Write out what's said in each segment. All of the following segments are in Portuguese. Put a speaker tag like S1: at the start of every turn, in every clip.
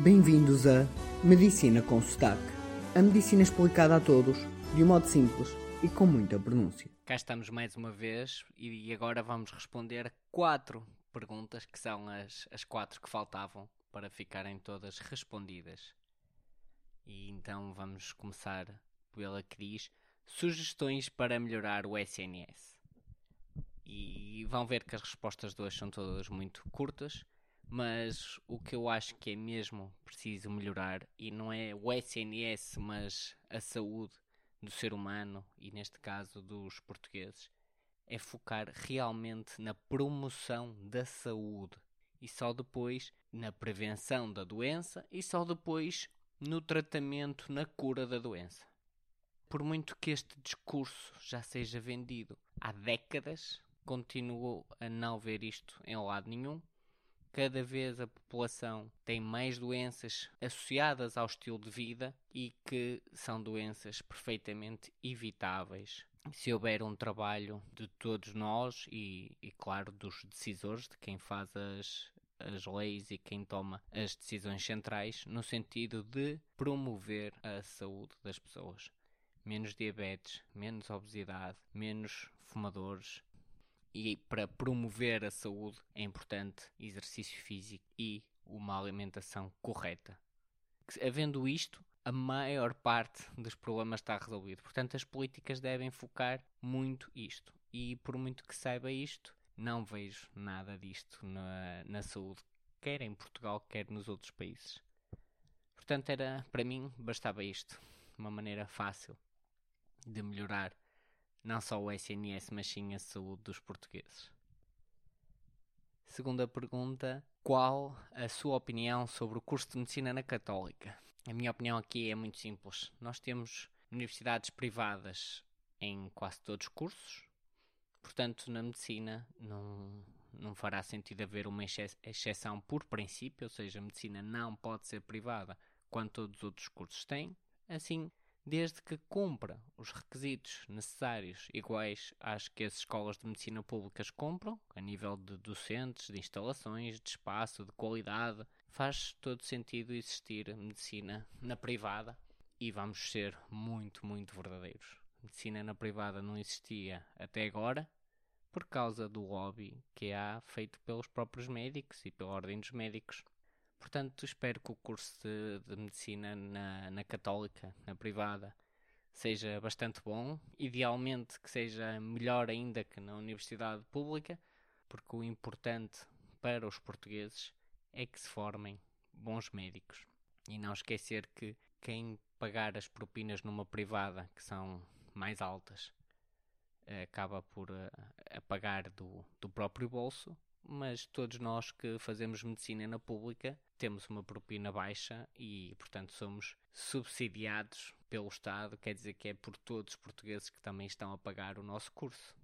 S1: Bem-vindos a Medicina com Sotaque. A medicina explicada a todos, de um modo simples e com muita pronúncia.
S2: Cá estamos mais uma vez e agora vamos responder quatro perguntas que são as, as quatro que faltavam para ficarem todas respondidas. E então vamos começar pela que diz sugestões para melhorar o SNS. E vão ver que as respostas hoje são todas muito curtas, mas o que eu acho que é mesmo preciso melhorar, e não é o SNS, mas a saúde do ser humano, e neste caso dos portugueses, é focar realmente na promoção da saúde e só depois na prevenção da doença e só depois no tratamento, na cura da doença. Por muito que este discurso já seja vendido há décadas, continuo a não ver isto em lado nenhum. Cada vez a população tem mais doenças associadas ao estilo de vida e que são doenças perfeitamente evitáveis se houver um trabalho de todos nós e, e claro, dos decisores, de quem faz as, as leis e quem toma as decisões centrais, no sentido de promover a saúde das pessoas. Menos diabetes, menos obesidade, menos fumadores. E para promover a saúde é importante exercício físico e uma alimentação correta. Havendo isto, a maior parte dos problemas está resolvido. Portanto, as políticas devem focar muito isto. E por muito que saiba isto, não vejo nada disto na, na saúde, quer em Portugal, quer nos outros países. Portanto, era para mim bastava isto, uma maneira fácil de melhorar não só o SNS, mas sim a saúde dos portugueses. Segunda pergunta: qual a sua opinião sobre o curso de medicina na Católica? A minha opinião aqui é muito simples. Nós temos universidades privadas em quase todos os cursos, portanto, na medicina não, não fará sentido haver uma exceção por princípio, ou seja, a medicina não pode ser privada quando todos os outros cursos têm. Assim, desde que cumpra os requisitos necessários iguais às que as escolas de medicina públicas compram, a nível de docentes, de instalações, de espaço, de qualidade, faz todo sentido existir medicina na privada e vamos ser muito, muito verdadeiros. Medicina na privada não existia até agora por causa do lobby que há feito pelos próprios médicos e pela ordem dos médicos. Portanto, espero que o curso de, de medicina na, na católica, na privada, seja bastante bom. Idealmente que seja melhor ainda que na universidade pública, porque o importante para os portugueses é que se formem bons médicos. E não esquecer que quem pagar as propinas numa privada, que são mais altas, acaba por uh, pagar do, do próprio bolso, mas todos nós que fazemos medicina na pública temos uma propina baixa e, portanto, somos subsidiados pelo Estado, quer dizer que é por todos os portugueses que também estão a pagar o nosso curso.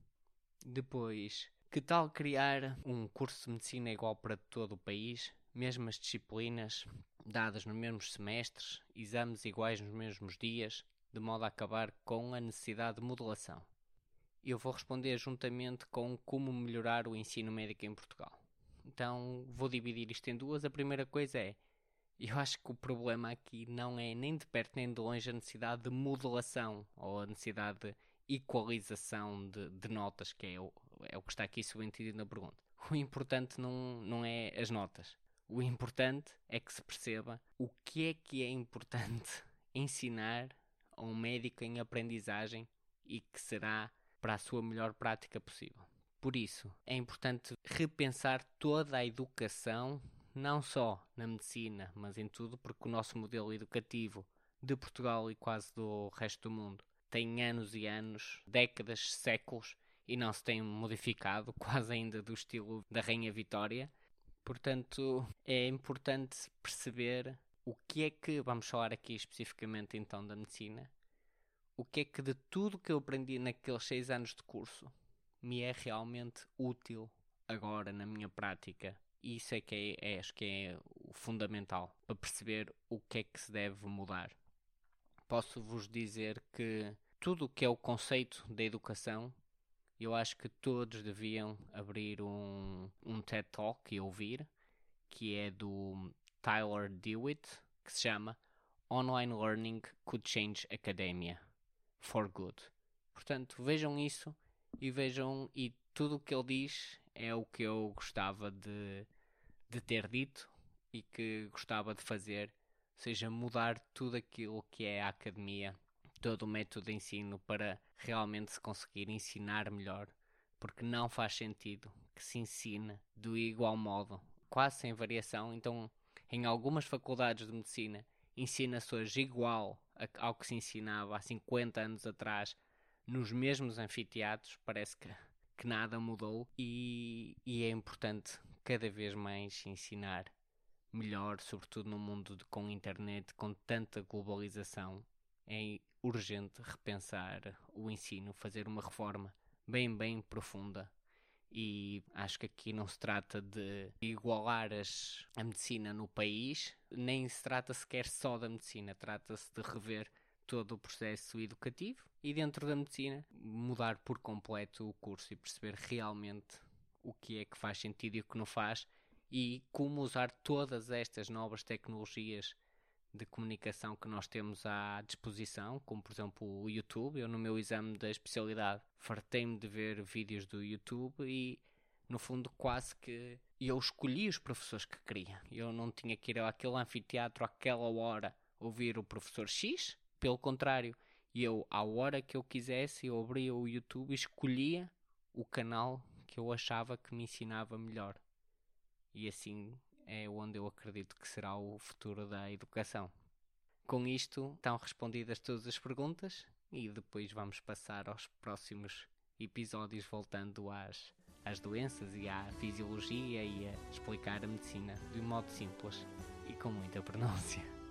S2: Depois, que tal criar um curso de medicina igual para todo o país, mesmas disciplinas, dadas nos mesmos semestres, exames iguais nos mesmos dias, de modo a acabar com a necessidade de modulação? Eu vou responder juntamente com como melhorar o ensino médico em Portugal. Então vou dividir isto em duas. A primeira coisa é: eu acho que o problema aqui não é nem de perto nem de longe a necessidade de modulação ou a necessidade de equalização de, de notas, que é o, é o que está aqui subentendido na pergunta. O importante não, não é as notas. O importante é que se perceba o que é que é importante ensinar a um médico em aprendizagem e que será para a sua melhor prática possível. Por isso, é importante repensar toda a educação, não só na medicina, mas em tudo, porque o nosso modelo educativo de Portugal e quase do resto do mundo tem anos e anos, décadas, séculos e não se tem modificado, quase ainda do estilo da Rainha Vitória. Portanto, é importante perceber o que é que, vamos falar aqui especificamente então da medicina, o que é que de tudo que eu aprendi naqueles seis anos de curso me é realmente útil agora na minha prática. E isso é que é, é, acho que é o fundamental para perceber o que é que se deve mudar. Posso vos dizer que tudo o que é o conceito da educação, eu acho que todos deviam abrir um, um TED Talk e ouvir, que é do Tyler Dewitt que se chama Online Learning Could Change Academia for Good. Portanto, vejam isso e vejam, e tudo o que ele diz é o que eu gostava de, de ter dito e que gostava de fazer, seja, mudar tudo aquilo que é a academia, todo o método de ensino para realmente se conseguir ensinar melhor, porque não faz sentido que se ensine do igual modo, quase sem variação. Então, em algumas faculdades de medicina, ensina-se hoje igual ao que se ensinava há 50 anos atrás nos mesmos anfiteatros, parece que, que nada mudou e, e é importante cada vez mais ensinar melhor, sobretudo no mundo de, com internet, com tanta globalização. É urgente repensar o ensino, fazer uma reforma bem, bem profunda. E acho que aqui não se trata de igualar as, a medicina no país, nem se trata sequer só da medicina, trata-se de rever todo o processo educativo e dentro da medicina mudar por completo o curso e perceber realmente o que é que faz sentido e o que não faz e como usar todas estas novas tecnologias de comunicação que nós temos à disposição, como por exemplo o YouTube. Eu no meu exame da especialidade fartei-me de ver vídeos do YouTube e no fundo quase que eu escolhi os professores que queria. Eu não tinha que ir àquele anfiteatro àquela hora ouvir o professor X, pelo contrário, eu à hora que eu quisesse eu abria o YouTube e escolhia o canal que eu achava que me ensinava melhor. E assim é onde eu acredito que será o futuro da educação. Com isto estão respondidas todas as perguntas e depois vamos passar aos próximos episódios voltando às, às doenças e à fisiologia e a explicar a medicina de um modo simples e com muita pronúncia.